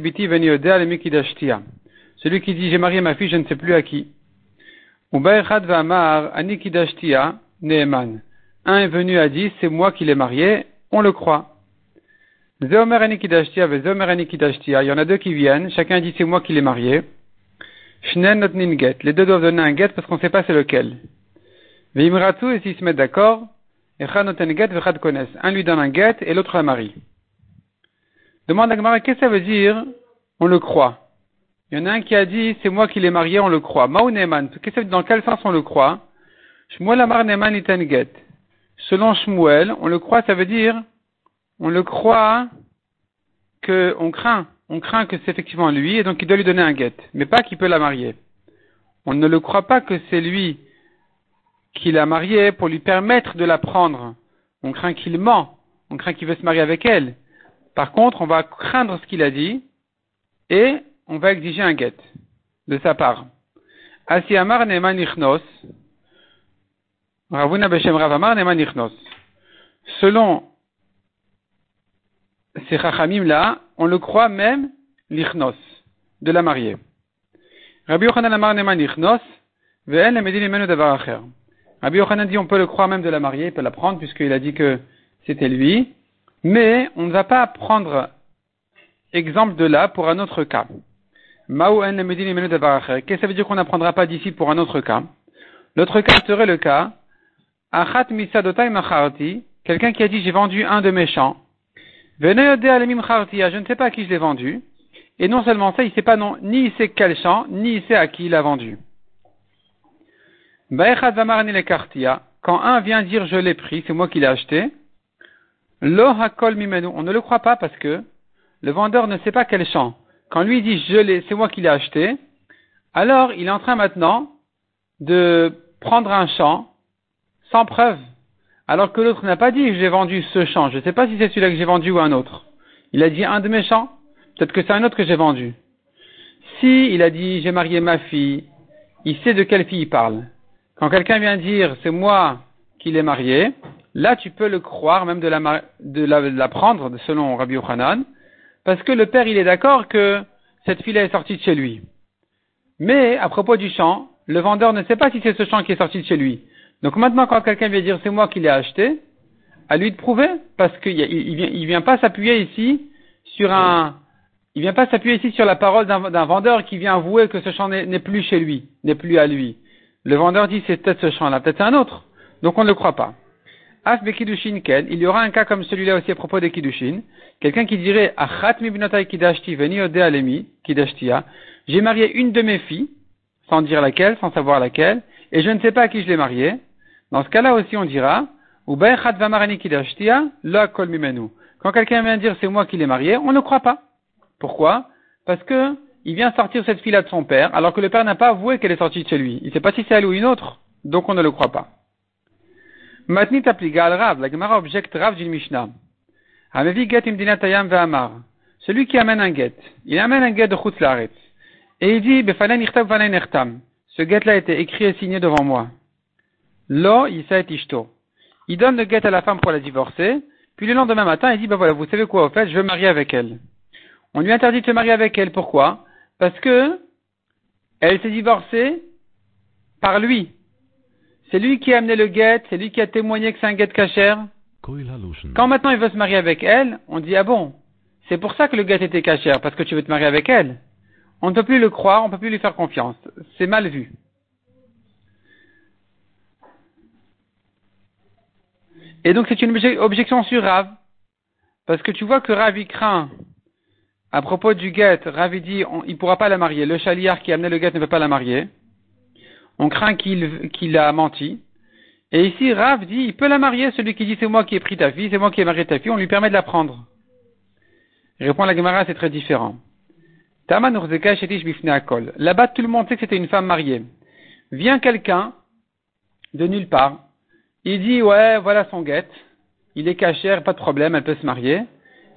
Biti Veni Yodea Lemi Kidashtia. Celui qui dit j'ai marié ma fille, je ne sais plus à qui. Un est venu à dit c'est moi qui l'ai marié, on le croit. Il y en a deux qui viennent, chacun dit c'est moi qui l'ai marié. Les deux doivent donner un get parce qu'on ne sait pas c'est lequel. Et s'ils se mettent d'accord, un lui donne un get et l'autre la marie. Demande à Gemara, qu'est-ce que ça veut dire On le croit? Il y en a un qui a dit, c'est moi qui l'ai marié, on le croit. Maou Neman, dans quel sens on le croit? Shmuel Amar Neman get. Selon Shmuel, on le croit, ça veut dire, on le croit que, on craint, on craint que c'est effectivement lui et donc il doit lui donner un get, mais pas qu'il peut la marier. On ne le croit pas que c'est lui qu'il a marié pour lui permettre de la prendre. On craint qu'il ment, on craint qu'il veut se marier avec elle. Par contre, on va craindre ce qu'il a dit et on va exiger un guet de sa part. Ravuna Beshem. Selon ces chachamim là, on le croit même l'ichnos, de la marier. Rabbi Yochanan Amar Neman Ichnos, Ve'en le Davar Acher. Rabbi Yochanan dit on peut le croire même de la marier, il peut la prendre puisqu'il a dit que c'était lui, mais on ne va pas prendre exemple de là pour un autre cas. Qu'est-ce que ça veut dire qu'on n'apprendra pas d'ici pour un autre cas? L'autre cas serait le cas Achat quelqu'un qui a dit j'ai vendu un de mes champs. Je ne sais pas à qui je l'ai vendu. Et non seulement ça, il ne sait pas non, ni il sait quel champ, ni il sait à qui il l'a vendu. Quand un vient dire je l'ai pris, c'est moi qui l'ai acheté, hakol on ne le croit pas parce que le vendeur ne sait pas quel champ. Quand lui dit je l'ai, c'est moi qui l'ai acheté, alors il est en train maintenant de prendre un champ sans preuve. Alors que l'autre n'a pas dit j'ai vendu ce champ. Je ne sais pas si c'est celui-là que j'ai vendu ou un autre. Il a dit un de mes champs. Peut-être que c'est un autre que j'ai vendu. Si il a dit j'ai marié ma fille, il sait de quelle fille il parle. Quand quelqu'un vient dire c'est moi qui l'ai marié, là tu peux le croire, même de la, de la, prendre selon Rabbi Yochanan, parce que le père il est d'accord que cette fille est sortie de chez lui. Mais à propos du champ, le vendeur ne sait pas si c'est ce champ qui est sorti de chez lui. Donc maintenant quand quelqu'un vient dire c'est moi qui l'ai acheté, à lui de prouver, parce qu'il il, vient, vient pas s'appuyer ici sur un, il vient pas s'appuyer ici sur la parole d'un vendeur qui vient avouer que ce champ n'est plus chez lui, n'est plus à lui. Le vendeur dit c'est peut-être ce champ-là, peut-être un autre. Donc on ne le croit pas. As bekidushin ken, il y aura un cas comme celui-là aussi à propos des kidushin. Quelqu'un qui dirait achat ode alemi. J'ai marié une de mes filles, sans dire laquelle, sans savoir laquelle, et je ne sais pas à qui je l'ai mariée. Dans ce cas-là aussi on dira vamarani la kol. Quand quelqu'un vient dire c'est moi qui l'ai marié, on ne croit pas. Pourquoi? Parce que il vient sortir cette fille-là de son père, alors que le père n'a pas avoué qu'elle est sortie de chez lui. Il ne sait pas si c'est elle ou une autre, donc on ne le croit pas. Matnit apligal Rav, la Gemara objecte Rav d'une Mishnah. get imdinatayam ve'amar. Celui qui amène un get, il amène un get de Chutzlaretz. Et il dit, befanen ichtav fanen echtam. Ce get-là a été écrit et signé devant moi. Lo, yisait ishto. Il donne le get à la femme pour la divorcer, puis le lendemain matin, il dit, ben voilà, vous savez quoi, au fait, je veux marier avec elle. On lui interdit de se marier avec elle. Pourquoi? Parce que elle s'est divorcée par lui. C'est lui qui a amené le guet, c'est lui qui a témoigné que c'est un guet cachère. Quand maintenant il veut se marier avec elle, on dit ah bon, c'est pour ça que le guet était cachère, parce que tu veux te marier avec elle. On ne peut plus le croire, on ne peut plus lui faire confiance. C'est mal vu. Et donc c'est une objection sur Rav. Parce que tu vois que Rav il craint à propos du guet, Ravi dit, il ne pourra pas la marier. Le chaliard qui a amené le guet ne peut pas la marier. On craint qu'il a menti. Et ici, Rav dit, il peut la marier, celui qui dit c'est moi qui ai pris ta fille, c'est moi qui ai marié ta fille, on lui permet de la prendre. répond la Gemara, c'est très différent. Là-bas, tout le monde sait que c'était une femme mariée. Vient quelqu'un, de nulle part, il dit, ouais, voilà son guette, il est caché, pas de problème, elle peut se marier.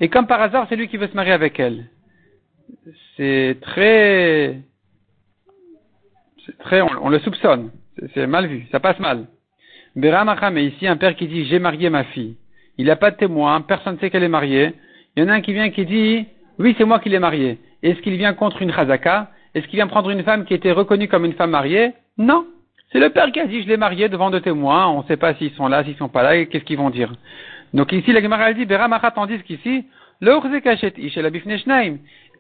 Et comme par hasard, c'est lui qui veut se marier avec elle. C'est très, c'est très, on, le soupçonne. C'est mal vu, ça passe mal. mais ici, un père qui dit j'ai marié ma fille. il n'y a pas de témoin, personne ne sait qu'elle est mariée. Il y en a un qui vient qui dit, oui, c'est moi qui l'ai mariée. Est-ce qu'il vient contre une chazaka? Est-ce qu'il vient prendre une femme qui était reconnue comme une femme mariée? Non. C'est le père qui a dit, je l'ai mariée devant deux témoins, on ne sait pas s'ils sont là, s'ils sont pas là, qu'est-ce qu'ils vont dire? Donc ici, la Gemara dit, Beramachat tandis qu'ici,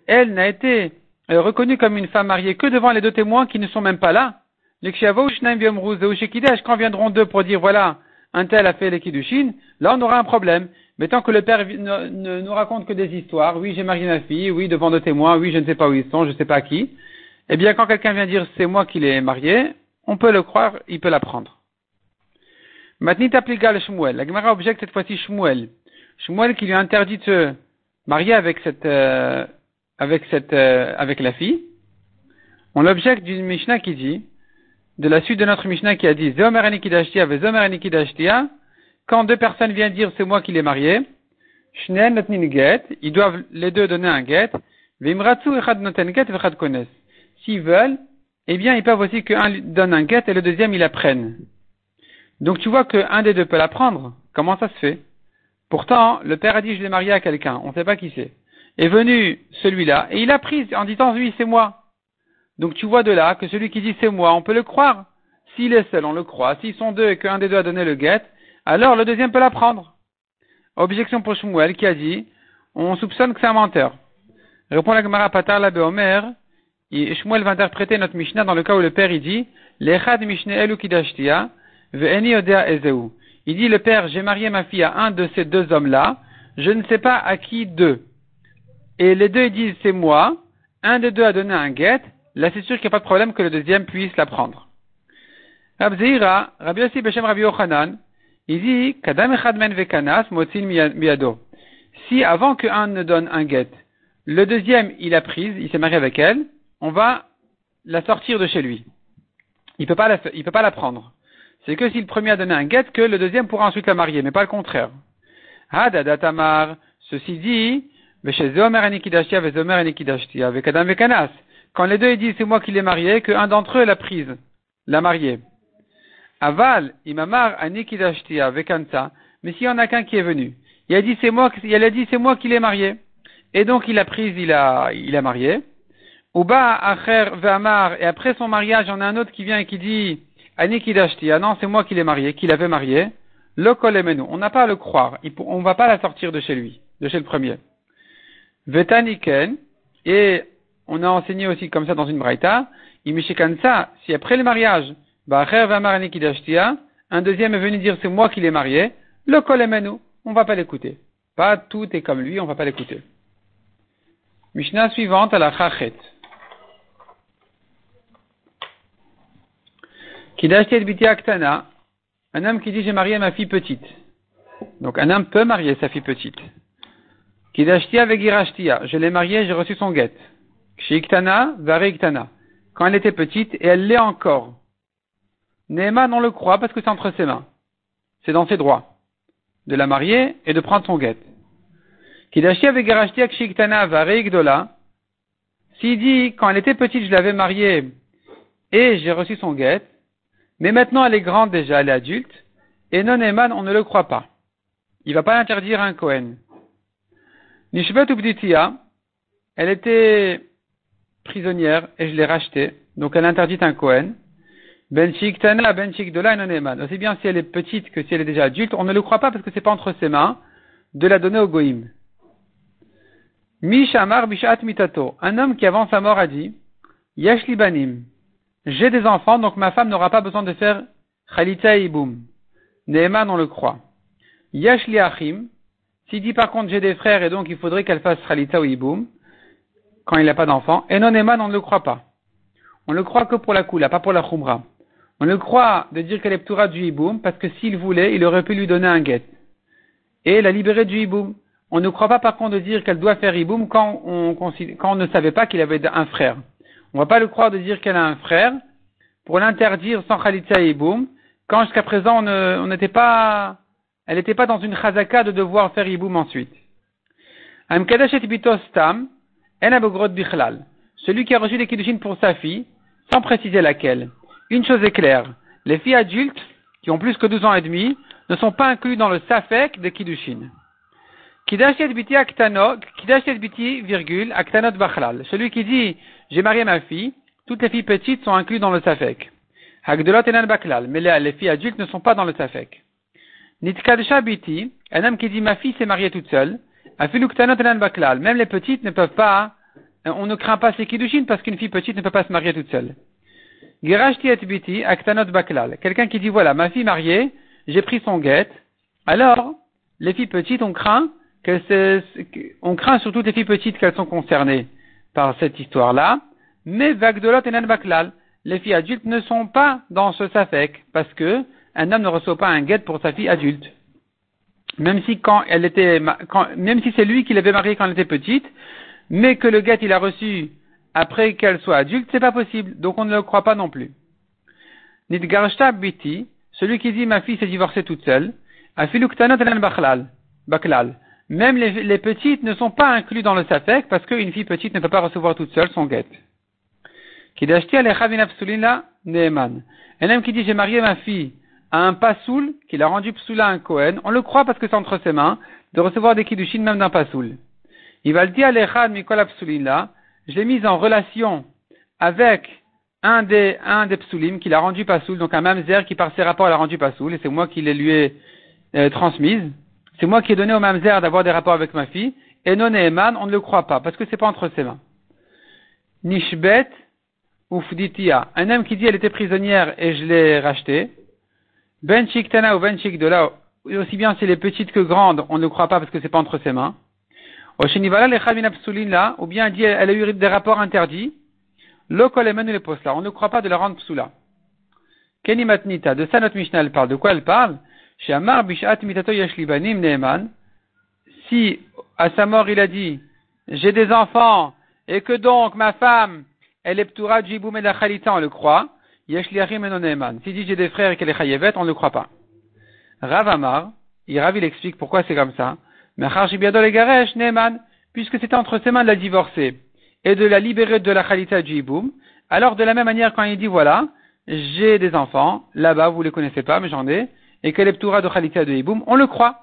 elle n'a été euh, reconnue comme une femme mariée que devant les deux témoins qui ne sont même pas là. Quand viendront deux pour dire, voilà, un tel a fait les kiddushin, là on aura un problème. Mais tant que le père ne, nous raconte que des histoires, oui j'ai marié ma fille, oui devant deux témoins, oui je ne sais pas où ils sont, je ne sais pas qui, eh bien quand quelqu'un vient dire c'est moi qui l'ai marié, on peut le croire, il peut l'apprendre. Maintenant, le Shmuel. La Gemara objecte cette fois-ci Shmuel. Shmuel qui lui interdit de se marier avec cette, euh, avec cette, euh, avec la fille. On l'objecte d'une Mishnah qui dit, de la suite de notre Mishnah qui a dit, quand deux personnes viennent dire c'est moi qui l'ai marié, ils doivent les deux donner un get, S'ils veulent, eh bien, ils peuvent aussi qu'un donne un get et le deuxième, il l'apprenne. Donc, tu vois qu'un des deux peut l'apprendre. Comment ça se fait? Pourtant, le père a dit, je l'ai marié à quelqu'un. On ne sait pas qui c'est. Est venu celui-là et il a pris en disant, oui, c'est moi. Donc, tu vois de là que celui qui dit c'est moi, on peut le croire. S'il est seul, on le croit. S'ils sont deux et qu'un des deux a donné le get, alors le deuxième peut l'apprendre. Objection pour Shmuel qui a dit, on soupçonne que c'est un menteur. Répond la Gemara Patar la Omer, et Shmuel va interpréter notre Mishnah dans le cas où le père dit, Lechad Mishneh Elu Kidashtia, Ve'eni Odea Ezeu. Il dit, le père, j'ai marié ma fille à un de ces deux hommes-là, je ne sais pas à qui d'eux. Et les deux ils disent, c'est moi, un des deux a donné un get, là c'est sûr qu'il n'y a pas de problème que le deuxième puisse l'apprendre. Rabzeira, Rabbi Yossi Beshem Rabbi Yochanan, il dit, Kadam Echad Men Vekanas, Motzin Miyado. Si avant qu'un ne donne un get, le deuxième il a prise, il s'est marié avec elle, on va la sortir de chez lui. Il peut la, il peut pas la prendre. C'est que si le premier a donné un get, que le deuxième pourra ensuite la marier, mais pas le contraire. Hadadatamar, ceci dit, avec Adam Vekanas. Quand les deux disent c'est moi qui l'ai marié, qu'un d'entre eux l'a prise, l'a marié. Aval, imamar anikidashtia vekanta. Mais s'il y en a qu'un qui est venu, il a dit c'est moi, il a dit c'est moi qui l'ai marié. Et donc il a prise, il a, il a marié. Uba acher ve'amar, et après son mariage, on a un autre qui vient et qui dit, Anikidashtia, non, c'est moi qui l'ai marié, qui l'avait marié. Le kolemenu, on n'a pas à le croire, on ne va pas la sortir de chez lui, de chez le premier. Vetaniken, et on a enseigné aussi comme ça dans une braïta, Imishikansa, si après le mariage, ve'amar anikidashtia, un deuxième est venu dire c'est moi qui l'ai marié, le kolemenu, on va pas l'écouter. Pas tout est comme lui, on va pas l'écouter. Mishnah suivante à la chachet. Aktana, un homme qui dit j'ai marié ma fille petite. Donc un homme peut marier sa fille petite. Kidashtia vegirashtia, je l'ai mariée, j'ai reçu son guet. Kshiktana, iktana. Quand elle était petite, et elle l'est encore. Neema, on le croit parce que c'est entre ses mains. C'est dans ses droits. De la marier et de prendre son guet. Kidashtia vegirashtia kshiktana vareigdola. S'il dit, quand elle était petite, je l'avais mariée et j'ai reçu son guet, mais maintenant, elle est grande déjà, elle est adulte. Et non Eman, on ne le croit pas. Il va pas l'interdire à un Cohen. Nishvet Ubditia, elle était prisonnière et je l'ai rachetée. Donc elle interdit un Cohen. Ben Tana, Ben Dola, non Eman. Aussi bien si elle est petite que si elle est déjà adulte, on ne le croit pas parce que c'est pas entre ses mains de la donner au Goïm. Mishamar Bishat Mitato. Un homme qui avant sa mort a dit, Yash Libanim j'ai des enfants, donc ma femme n'aura pas besoin de faire Khalita Iboum. Neeman, on le croit. Yash Achim, s'il dit par contre j'ai des frères et donc il faudrait qu'elle fasse Khalita ou Iboum, quand il n'a pas d'enfants, et non Neeman, on ne le croit pas. On le croit que pour la Kula, pas pour la Khumra. On le croit de dire qu'elle est Ptura du Iboum, parce que s'il voulait, il aurait pu lui donner un guet. Et la libérer du Iboum. On ne croit pas par contre de dire qu'elle doit faire Iboum quand on ne savait pas qu'il avait un frère. On ne va pas le croire de dire qu'elle a un frère pour l'interdire sans Khalitza et Iboum, quand jusqu'à présent on n'était pas, elle n'était pas dans une chazaka de devoir faire Iboum ensuite. Celui qui a reçu des kiddushin pour sa fille, sans préciser laquelle. Une chose est claire, les filles adultes, qui ont plus que 12 ans et demi, ne sont pas inclus dans le safek de Kiddushin. Kidashet biti, virgule, aktanot bachlal. Celui qui dit, j'ai marié ma fille, toutes les filles petites sont incluses dans le safek. Hagdolot enan baklal, mais les, filles adultes ne sont pas dans le safek. Nitkadesha biti, un homme qui dit, ma fille s'est mariée toute seule, afiluktanot enan baklal, même les petites ne peuvent pas, on ne craint pas ces kiddushin parce qu'une fille petite ne peut pas se marier toute seule. Gerashti et biti, aktanot baklal. Quelqu'un qui dit, voilà, ma fille mariée, j'ai pris son guette, alors, les filles petites, on craint on craint surtout les filles petites qu'elles sont concernées par cette histoire-là, mais Vagdolot et les filles adultes ne sont pas dans ce safek, parce que un homme ne reçoit pas un guet pour sa fille adulte. Même si quand elle était, même si c'est lui qui l'avait mariée quand elle était petite, mais que le guet il a reçu après qu'elle soit adulte, c'est pas possible. Donc on ne le croit pas non plus. Nidgarshta biti, celui qui dit ma fille s'est divorcée toute seule, afiluktanot baklal. Même les, petites ne sont pas incluses dans le safek parce qu'une fille petite ne peut pas recevoir toute seule son guette. Un homme qui dit j'ai marié ma fille à un pasoul, qu'il a rendu psoula à un Kohen, on le croit parce que c'est entre ses mains de recevoir des kiddushin même d'un pasoul. Il va le dire l'echad mikol là, je l'ai mise en relation avec un des, un des psulim qu'il a rendu pasoul, donc un mamzer qui par ses rapports l'a rendu pasoul, et c'est moi qui les lui ai euh, transmise. C'est moi qui ai donné au mamzer d'avoir des rapports avec ma fille, et non Eman, on ne le croit pas, parce que c'est pas entre ses mains. Nishbet ou Fditia, un homme qui dit elle était prisonnière et je l'ai rachetée. Ben Tana ou Ben là, aussi bien si elle est petite que grande, on ne le croit pas parce que c'est pas entre ses mains. Oshenivala le là, ou bien dit elle a eu des rapports interdits. Lo kolemen ou les là, on ne croit pas de la rendre psoula. Kenny Matnita, de ça notre Mishnah elle parle. De quoi elle parle? Si à sa mort il a dit, j'ai des enfants, et que donc ma femme, elle est ptura jiboum et on le croit. Yeshliachim et S'il dit j'ai des frères et qu'elle est chayevet, on ne le croit pas. Rav Amar, il Rav il explique pourquoi c'est comme ça. puisque c'était entre ses mains de la divorcer et de la libérer de la chalita du alors de la même manière quand il dit voilà, j'ai des enfants, là-bas vous les connaissez pas mais j'en ai, et est de Khalita de Hiboum, on le croit.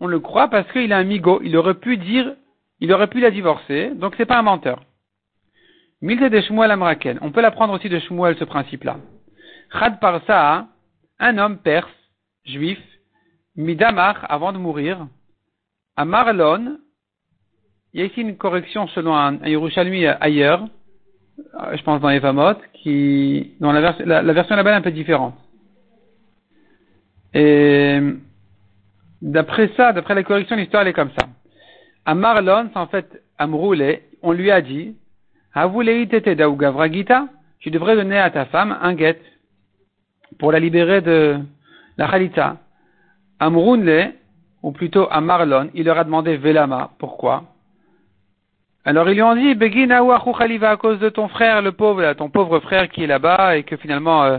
On le croit parce qu'il a un migo, il aurait pu dire, il aurait pu la divorcer, donc c'est pas un menteur. De Shmuel Amraken, on peut l'apprendre aussi de Shmuel ce principe-là. Chad Parsa, un homme perse, juif, Midamar, avant de mourir, à Marlon, il y a ici une correction selon un, Yerushalmi ailleurs, euh, je pense dans Evamot, qui, dont la, la version là-bas est un peu différente. Et d'après ça, d'après la correction, l'histoire est comme ça. À Marlon, en fait on lui a dit, tu devrais donner à ta femme un guet pour la libérer de la khalita. Amrounle, ou plutôt à Marlon, il leur a demandé Velama, pourquoi? Alors ils lui ont dit, Khaliva, à cause de ton frère, le pauvre, ton pauvre frère qui est là-bas, et que finalement, euh,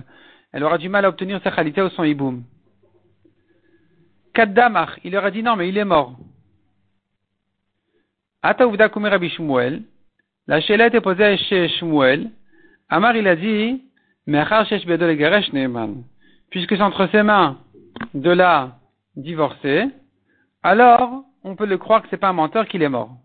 elle aura du mal à obtenir sa khalita ou son hiboum. Kaddamach, il leur a dit non, mais il est mort. Ataouvda Rabbi Shmuel, la shela était posée chez Shmuel. Amar, il a dit, puisque c'est entre ses mains de la divorcer, alors on peut le croire que c'est pas un menteur qu'il est mort.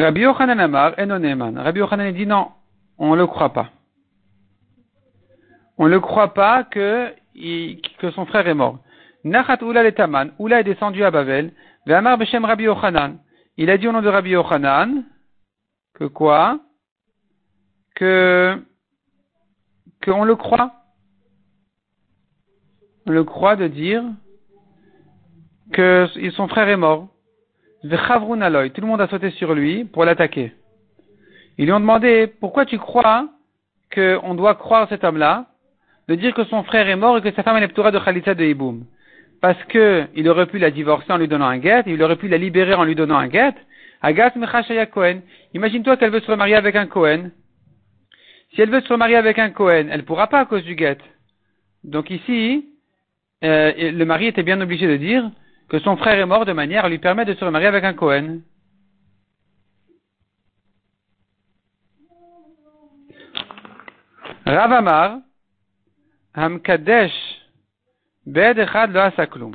Rabbi Yochanan Amar non Rabbi Yochanan dit non, on ne le croit pas. On ne le croit pas que, que son frère est mort. Nachat Oula le Taman, Oula est descendu à Babel, Amar Beshem Rabbi Yochanan. Il a dit au nom de Rabbi Yochanan que quoi? Que qu'on le croit. On le croit de dire que son frère est mort. Tout le monde a sauté sur lui pour l'attaquer. Ils lui ont demandé, pourquoi tu crois qu'on doit croire cet homme-là, de dire que son frère est mort et que sa femme est de Khalitza de Iboum? Parce que il aurait pu la divorcer en lui donnant un guet, il aurait pu la libérer en lui donnant un guet. Agat Kohen. Imagine-toi qu'elle veut se remarier avec un Cohen. Si elle veut se remarier avec un Cohen, elle pourra pas à cause du guet. Donc ici, euh, le mari était bien obligé de dire, que son frère est mort de manière à lui permettre de se remarier avec un Cohen. Rav Amar, Hamkadesh, Bed Echad Lo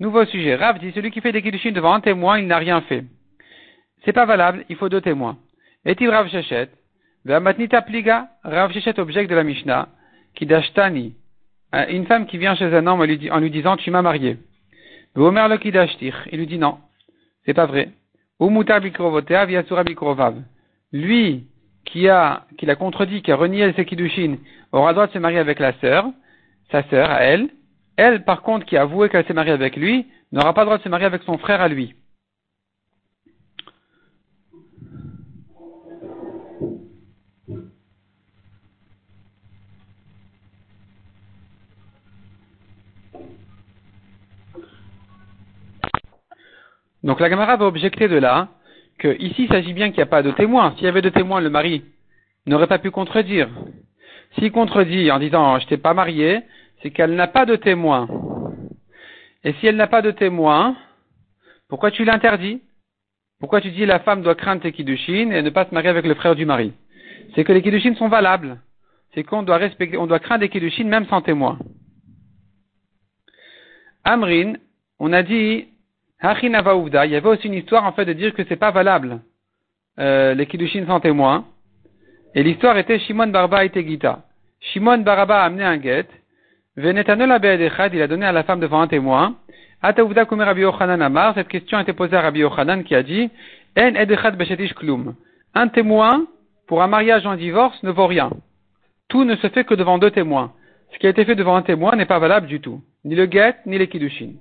Nouveau sujet. Rav dit, celui qui fait des kiddushin devant un témoin, il n'a rien fait. C'est pas valable, il faut deux témoins. Et-il Rav Shechet, Ve'amatnita Pliga, Rav Shechet objecte de la Mishnah, Kidashtani, une femme qui vient chez un homme en lui, disant, tu m'as marié. Il lui dit non, c'est pas vrai. Lui, qui a, l'a contredit, qui a renié ses kiddushin, aura le droit de se marier avec la sœur, sa sœur à elle. Elle, par contre, qui a avoué qu'elle s'est mariée avec lui, n'aura pas le droit de se marier avec son frère à lui. Donc la Gamara va objecter de là que ici il s'agit bien qu'il n'y a pas de témoin. S'il y avait de témoins, le mari n'aurait pas pu contredire. S'il contredit en disant je t'ai pas marié, c'est qu'elle n'a pas de témoin. Et si elle n'a pas de témoin, pourquoi tu l'interdis? Pourquoi tu dis la femme doit craindre tes kiddushin et ne pas se marier avec le frère du mari? C'est que les kiddushin sont valables. C'est qu'on doit respecter, on doit craindre les kiddushin même sans témoin. Amrin, on a dit il y avait aussi une histoire en fait de dire que c'est pas valable euh, les kiddushin sans témoin. Et l'histoire était Shimon Barba et Tegita. Shimon Baraba a amené un guet. Venetanola Be'edechad, il a donné à la femme devant un témoin. Ataouvda Kumer Rabbi Yochanan Amar, cette question a été posée à Rabbi Yochanan qui a dit En Edechad Beshetish Klum. Un témoin pour un mariage en divorce ne vaut rien. Tout ne se fait que devant deux témoins. Ce qui a été fait devant un témoin n'est pas valable du tout. Ni le guet, ni les kiddushin.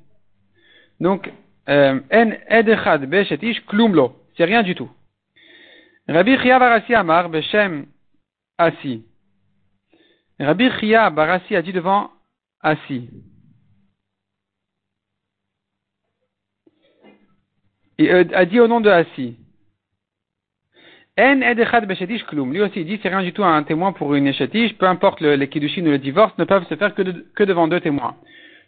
Donc, en edechad beshetish klumlo. C'est rien du tout. Rabbi Chia Barassi Amar Beshem Asi. Rabbi Chia Barassi a dit devant Asi. Il euh, a dit au nom de Asi. En edechad beshetish klum. Lui aussi dit c'est rien du tout un témoin pour une échetish, peu importe le, les kiddushin ou le divorce, ne peuvent se faire que, devant deux témoins.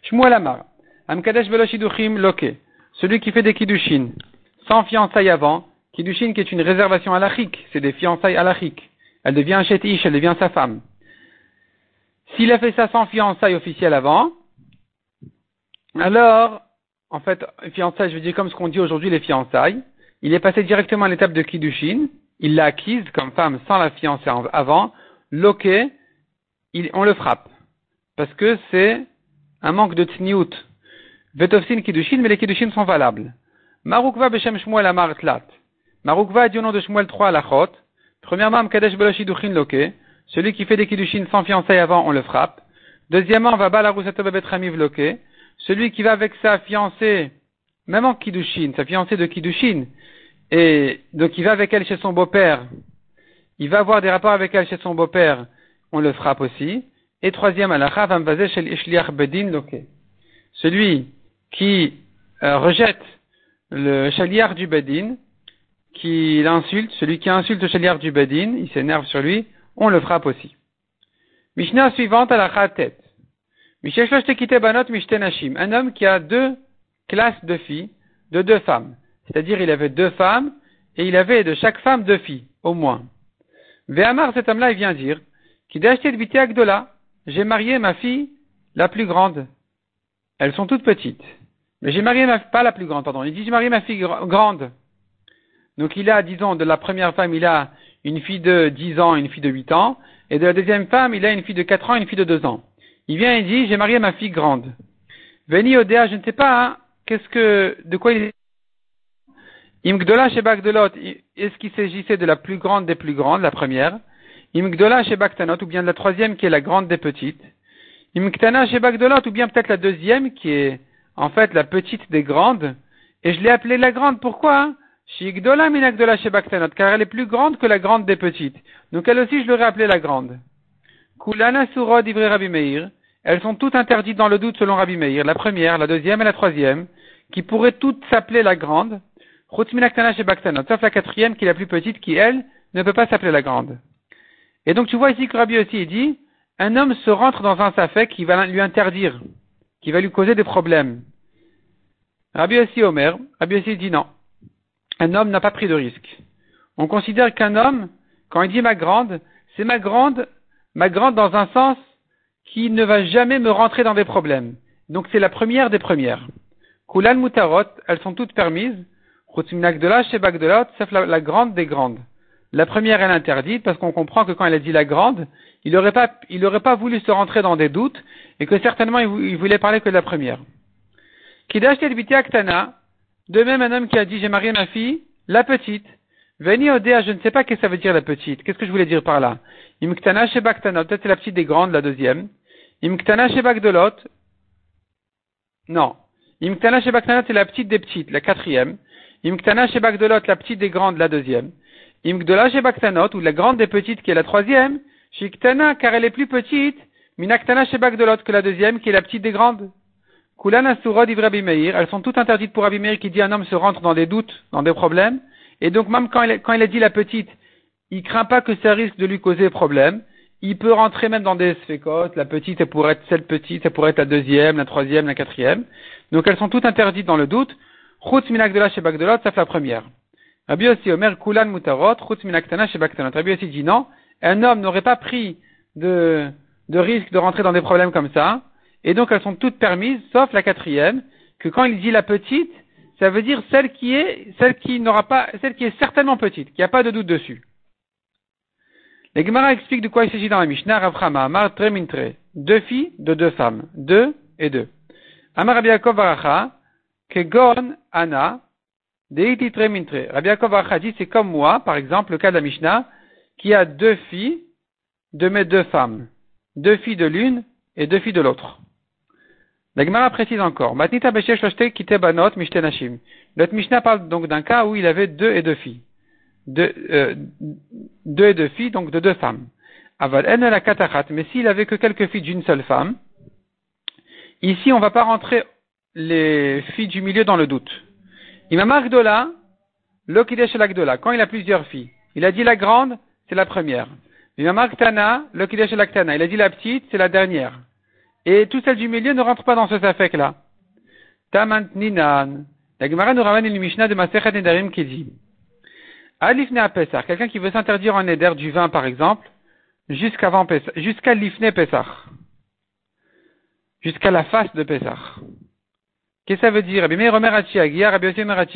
Shmuel Amar. Amkadesh veloshiduchim loke celui qui fait des kiddushin sans fiançailles avant, kiddushin qui est une réservation halachique, c'est des fiançailles halachiques. Elle devient un chétiche, elle devient sa femme. S'il a fait ça sans fiançailles officielles avant, alors, en fait, fiançailles, je veux dire comme ce qu'on dit aujourd'hui les fiançailles, il est passé directement à l'étape de kiddushin, il l'a acquise comme femme sans la fiancée avant, loqué, on le frappe. Parce que c'est un manque de tsniout, Vetovsin Kiddushin, mais les Kiddushin sont valables. Marukva Beshem Shmuel Amar Tlat. Marukva au nom de Shmuel 3 Lachot. Premièrement, Mkadesh Beloshiduchin Loke. Celui qui fait des Kiddushin sans fiançailles avant, on le frappe. Deuxièmement, va Balarusato Bebetramiv Loke. Celui qui va avec sa fiancée, même en Kiddushin, sa fiancée de Kiddushin, et donc il va avec elle chez son beau-père, il va avoir des rapports avec elle chez son beau-père, on le frappe aussi. Et troisième, Alacha, Vamvazé Shel Ishliach Bedin Loke. Celui qui euh, rejette le chaliard du Bedin, qui l'insulte, celui qui insulte le chaliard du Bedin, il s'énerve sur lui, on le frappe aussi. Mishnah suivante à la khatet. Un homme qui a deux classes de filles, de deux femmes. C'est-à-dire, il avait deux femmes, et il avait de chaque femme deux filles, au moins. Ve'amar, cet homme-là, il vient dire, j'ai marié ma fille la plus grande. Elles sont toutes petites. Mais j'ai marié ma, pas la plus grande, pardon. Il dit, j'ai marié ma fille grande. Donc il a, disons, de la première femme, il a une fille de 10 ans une fille de 8 ans. Et de la deuxième femme, il a une fille de 4 ans une fille de 2 ans. Il vient et dit, j'ai marié ma fille grande. Veni Odea, je ne sais pas, hein, qu'est-ce que, de quoi il Imgdola chez Bagdelot, est-ce qu'il s'agissait de la plus grande des plus grandes, la première? Imgdola chez Baktanot, ou bien de la troisième qui est la grande des petites? Imktana chez Bagdelot, ou bien peut-être la deuxième qui est en fait la petite des grandes, et je l'ai appelée la grande. Pourquoi car elle est plus grande que la grande des petites. Donc elle aussi, je l'aurais appelée la grande. Kulana Surod Rabbi Meir. Elles sont toutes interdites dans le doute selon Rabbi Meir. La première, la deuxième et la troisième, qui pourraient toutes s'appeler la grande. Sauf la quatrième, qui est la plus petite, qui elle, ne peut pas s'appeler la grande. Et donc tu vois ici que Rabbi aussi dit, un homme se rentre dans un safek qui va lui interdire qui va lui causer des problèmes. Rabbi aussi Omer, Rabbi aussi dit non. Un homme n'a pas pris de risque. On considère qu'un homme Quand il dit ma grande, c'est ma grande, ma grande dans un sens qui ne va jamais me rentrer dans des problèmes. Donc c'est la première des premières. Kulan mutarot, elles sont toutes permises. Chutminagdola, Shebagdolot, c'est la, la grande des grandes. La première, elle est interdite parce qu'on comprend que quand elle a dit la grande, il n'aurait pas, voulu se rentrer dans des doutes et que certainement il, voulait parler que de la première. Kidash Aktana, de même un homme qui a dit j'ai marié ma fille, la petite. Veni Odea, je ne sais pas ce que ça veut dire la petite. Qu'est-ce que je voulais dire par là? Imktana Shebaktana, peut-être c'est la petite des grandes, la deuxième. Imktana Shebagdolot, non. Imktana Shebaktana, c'est la petite des petites, la quatrième. Imktana Shebagdolot, la petite des grandes, la deuxième. Imgdola Shebaktanot, ou la grande des petites qui est la troisième. Shiktana, car elle est plus petite. Minaktana Shebagdolot, que la deuxième qui est la petite des grandes. Kulana Surod Meir, elles sont toutes interdites pour Meir qui dit un homme se rentre dans des doutes, dans des problèmes. Et donc même quand il, quand il a dit la petite, il craint pas que ça risque de lui causer problème. Il peut rentrer même dans des sphécotes. La petite, elle pourrait être celle petite, elle pourrait être la deuxième, la troisième, la quatrième. Donc elles sont toutes interdites dans le doute. Chutz minagdola chez Bagdolot, ça fait la première. Rabbi aussi, Omer Kulan Mutarot. Rabbi aussi dit non, un homme n'aurait pas pris de, de risque de rentrer dans des problèmes comme ça. Et donc elles sont toutes permises, sauf la quatrième, que quand il dit la petite, ça veut dire celle qui est, celle qui n'aura pas, celle qui est certainement petite, qui n'y a pas de doute dessus. Les Gemara expliquent de quoi il s'agit dans la Mishnah, Ravchama, Amar, Tremintre, deux filles de deux femmes, deux et deux. Amar Rabbi Yaakov Varacha, Kegon Tremintre. Rabbi Yaakov Varacha dit, c'est comme moi, par exemple, le cas de la Mishnah, qui a deux filles de mes deux femmes, deux filles de l'une et deux filles de l'autre. La Gemara précise encore, Matnita Beshesh Banot Mishtenashim. Notre Mishnah parle donc d'un cas où il avait deux et deux filles de, euh, deux et deux filles, donc de deux femmes. Aval la mais s'il avait que quelques filles d'une seule femme, ici on ne va pas rentrer les filles du milieu dans le doute. Imam Agdola, l'Okidesh l'Agdola, quand il a plusieurs filles, il a dit la grande, c'est la première. Imam Aktana, l'Okidesh l'Aktana, il a dit la petite, c'est la dernière. Et toutes celles du milieu ne rentrent pas dans ce safek-là. Tamant Ninan. La Gemara nous ramène une Mishnah de Masechet Nedarim qui dit Alifne à Pessah, quelqu'un qui veut s'interdire en éder du vin par exemple, jusqu'à l'Ifne Pessah, jusqu'à la face de Pessah. Qu'est-ce que ça veut dire? Rabbi Meir Omer Agia, Rabbi Yossi Omer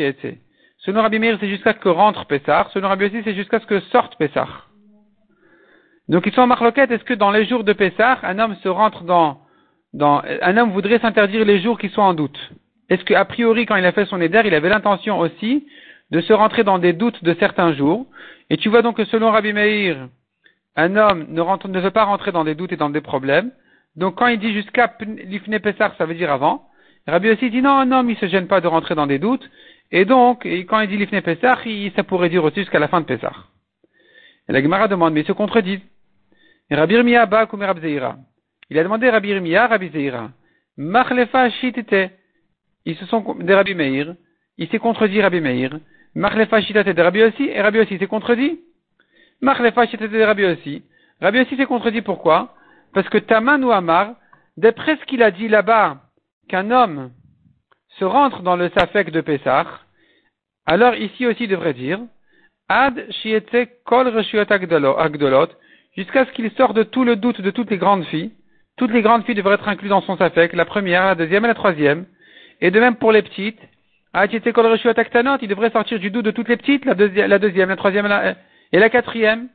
Selon Rabbi Meir, c'est jusqu'à ce que rentre Pessah, selon Rabbi Yossi, c'est jusqu'à ce que sorte Pessah. Donc ils sont en marloquette, est-ce que dans les jours de Pessah, un homme se rentre dans, dans, un homme voudrait s'interdire les jours qui sont en doute? Est-ce qu'a priori, quand il a fait son éder, il avait l'intention aussi de se rentrer dans des doutes de certains jours? Et tu vois donc que selon Rabbi Meir, un homme ne, rentre, ne veut pas rentrer dans des doutes et dans des problèmes. Donc quand il dit jusqu'à l'ifne Pessar, ça veut dire avant. Rabbi aussi dit non, un homme, il se gêne pas de rentrer dans des doutes. Et donc, quand il dit l'ifne Pessar, ça pourrait dire aussi jusqu'à la fin de Pessar. Et la Gemara demande, mais il se contredit. Et Rabbi Il a demandé Rabbi Irmiya, Rabbi Zeira, Machlefa shitite. Ils se sont des Rabbi Meir. Il s'est contredit Rabbi Meir. Machlefa Shitate de Rabbi aussi, et Rabbi aussi s'est contredit. Machlefa Shitate de Rabbi aussi. Rabbi aussi s'est contredit pourquoi? Parce que Taman ou Amar, d'après ce qu'il a dit là-bas, qu'un homme se rentre dans le Safek de Pessah, alors ici aussi il devrait dire, Ad Shiete Kol Reshiot Agdolot, jusqu'à ce qu'il sorte de tout le doute de toutes les grandes filles. Toutes les grandes filles devraient être incluses dans son Safek, la première, la deuxième et la troisième. Et de même pour les petites, ah, il devrait sortir du doute de toutes les petites, la deuxième, la troisième et la quatrième.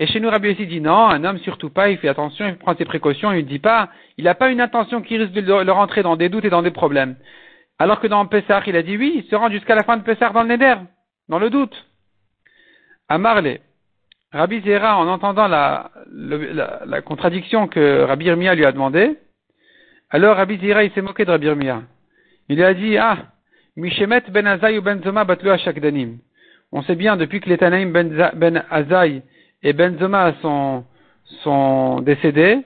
Et chez nous, Rabbi aussi dit non, un homme surtout pas, il fait attention, il prend ses précautions, il ne dit pas, il n'a pas une intention qui risque de le rentrer dans des doutes et dans des problèmes. Alors que dans Pessah, il a dit oui, il se rend jusqu'à la fin de Pessah dans le Neder, dans le doute. À Marley, Rabbi Zera, en entendant la, contradiction que Rabbi Irmia lui a demandé, alors Rabbi Zera, il s'est moqué de Rabbi Irmia. Il a dit, ah, Mishemet ben Azaï ou ben Zoma batlu. On sait bien, depuis que les ben, ben Azaï et ben Zoma sont, sont décédés,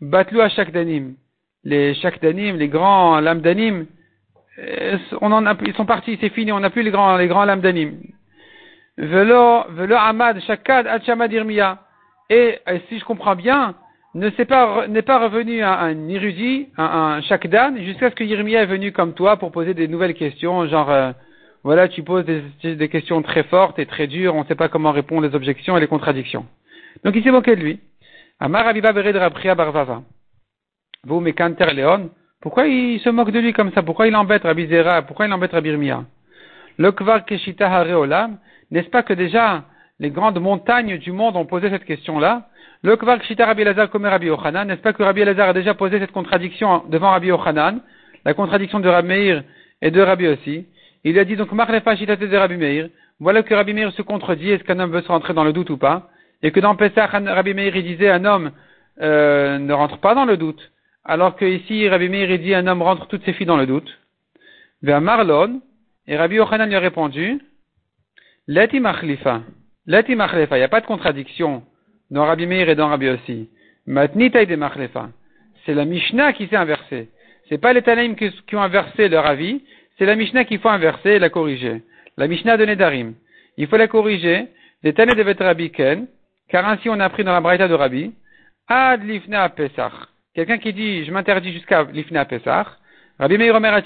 batlu danim. Les danim, les grands danim, euh, ils sont partis, c'est fini, on n'a plus les grands, les grands danim. Velo, velo amad shakad ad irmiya. Et, si je comprends bien, ne n'est pas, pas revenu un, un érudit, un, un jusqu'à ce que Yirmiya est venu comme toi pour poser des nouvelles questions, genre, euh, voilà, tu poses des, questions très fortes et très dures, on ne sait pas comment répondre les objections et les contradictions. Donc il s'est moqué de lui. Amar Abiba Bered Rabria Barvava. Vous, Mekanter Léon, pourquoi il se moque de lui comme ça? Pourquoi il embête Rabbi Zera? Pourquoi il embête Rabbi Irmia Le Kvar Keshita Hareolam, n'est-ce pas que déjà les grandes montagnes du monde ont posé cette question-là? Le Kvar Keshita Rabbi Lazar comme Rabbi Ochanan, n'est-ce pas que Rabbi Lazar a déjà posé cette contradiction devant Rabbi Ochanan La contradiction de Rabbi Meir et de Rabbi aussi. Il a dit donc de Rabbi Meir. Voilà que Rabbi Meir se contredit, est-ce qu'un homme veut se rentrer dans le doute ou pas? Et que dans Pesach, Rabbi Meir disait un homme euh, ne rentre pas dans le doute. Alors que ici, Rabbi Meir dit un homme rentre toutes ses filles dans le doute. Vers Marlon, et Rabbi Yochanan lui a répondu, Leti. Leti. Il n'y a pas de contradiction dans Rabbi Meir et dans Rabbi aussi. Matnitaï de. C'est la Mishnah qui s'est inversée. C'est pas les Tanaïm qui, ont inversé leur avis, c'est la Mishnah qu'il faut inverser et la corriger. La Mishnah de Nedarim. Il faut la corriger. Les Tanaïm de Rabbi Ken, car ainsi on a appris dans la Braïta de Rabbi, Ad lifna Pesach. Quelqu'un qui dit, je m'interdis jusqu'à l'ifna Pesach. Rabbi Meir Omer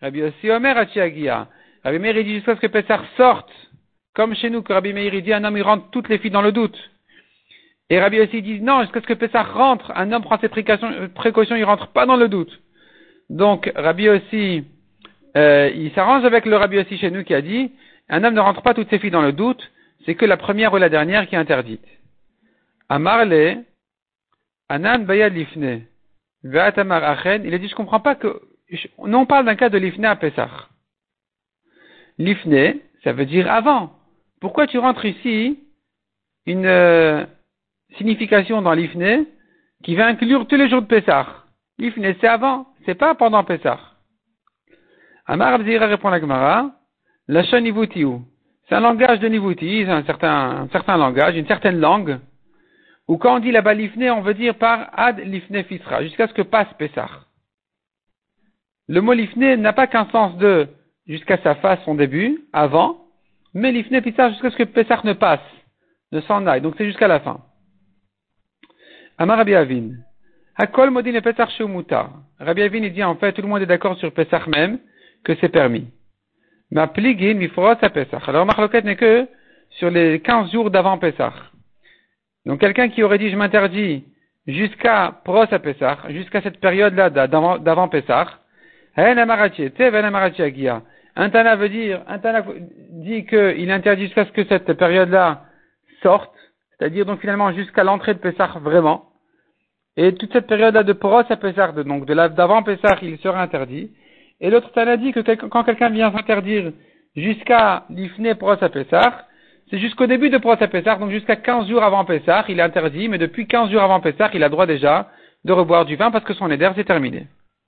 Rabbi aussi Omer Agia. Rabbi Meir dit jusqu'à ce que Pesach sorte. Comme chez nous, que Rabbi Meir dit, un homme il rentre toutes les filles dans le doute. Et Rabbi aussi dit, non, jusqu'à ce que Pesach rentre, un homme prend ses précautions, précautions il rentre pas dans le doute. Donc, Rabbi aussi, euh, il s'arrange avec le Rabbi aussi chez nous qui a dit, un homme ne rentre pas toutes ses filles dans le doute, c'est que la première ou la dernière qui est interdite. À Marley, Anan Bayad Lifne, Ve'atamar Achen, il a dit, je comprends pas que, non, on parle d'un cas de Lifne à Pesach. Lifne, ça veut dire avant. Pourquoi tu rentres ici une euh, signification dans l'Ifne qui va inclure tous les jours de Pesach L'Ifne, c'est avant, c'est pas pendant Pesach. Amar Abzira répond à la Gemara, Lachon Nivutiou. C'est un langage de Nivuti, un certain, un certain langage, une certaine langue ou quand on dit là-bas l'ifne, on veut dire par ad l'ifne fisra, jusqu'à ce que passe Pessah. Le mot l'ifne n'a pas qu'un sens de jusqu'à sa face, son début, avant, mais l'ifne fisra jusqu'à ce que Pessah ne passe, ne s'en aille. Donc c'est jusqu'à la fin. Amar Rabbi Avin. Hakol modine Pesach mutar. Rabbi Avin, il dit en fait, tout le monde est d'accord sur Pessah même, que c'est permis. Ma pligin mifrot à Pessah. Alors, Marloquette n'est que sur les 15 jours d'avant Pessah. Donc quelqu'un qui aurait dit je m'interdis jusqu'à Pros à Pessah, jusqu'à cette période-là d'avant Pessah, un Tana veut dire, un Tana dit qu'il interdit jusqu'à ce que cette période-là sorte, c'est-à-dire donc finalement jusqu'à l'entrée de Pessah vraiment. Et toute cette période-là de Pros à Pessah, donc de d'avant Pessah, il sera interdit. Et l'autre Tana dit que quand quelqu'un vient s'interdire jusqu'à l'Ifne Pros à Pessah, c'est jusqu'au début de Pros Pessah, donc jusqu'à 15 jours avant Pessah, il est interdit, mais depuis 15 jours avant Pessah, il a droit déjà de reboire du vin parce que son éder s'est terminé.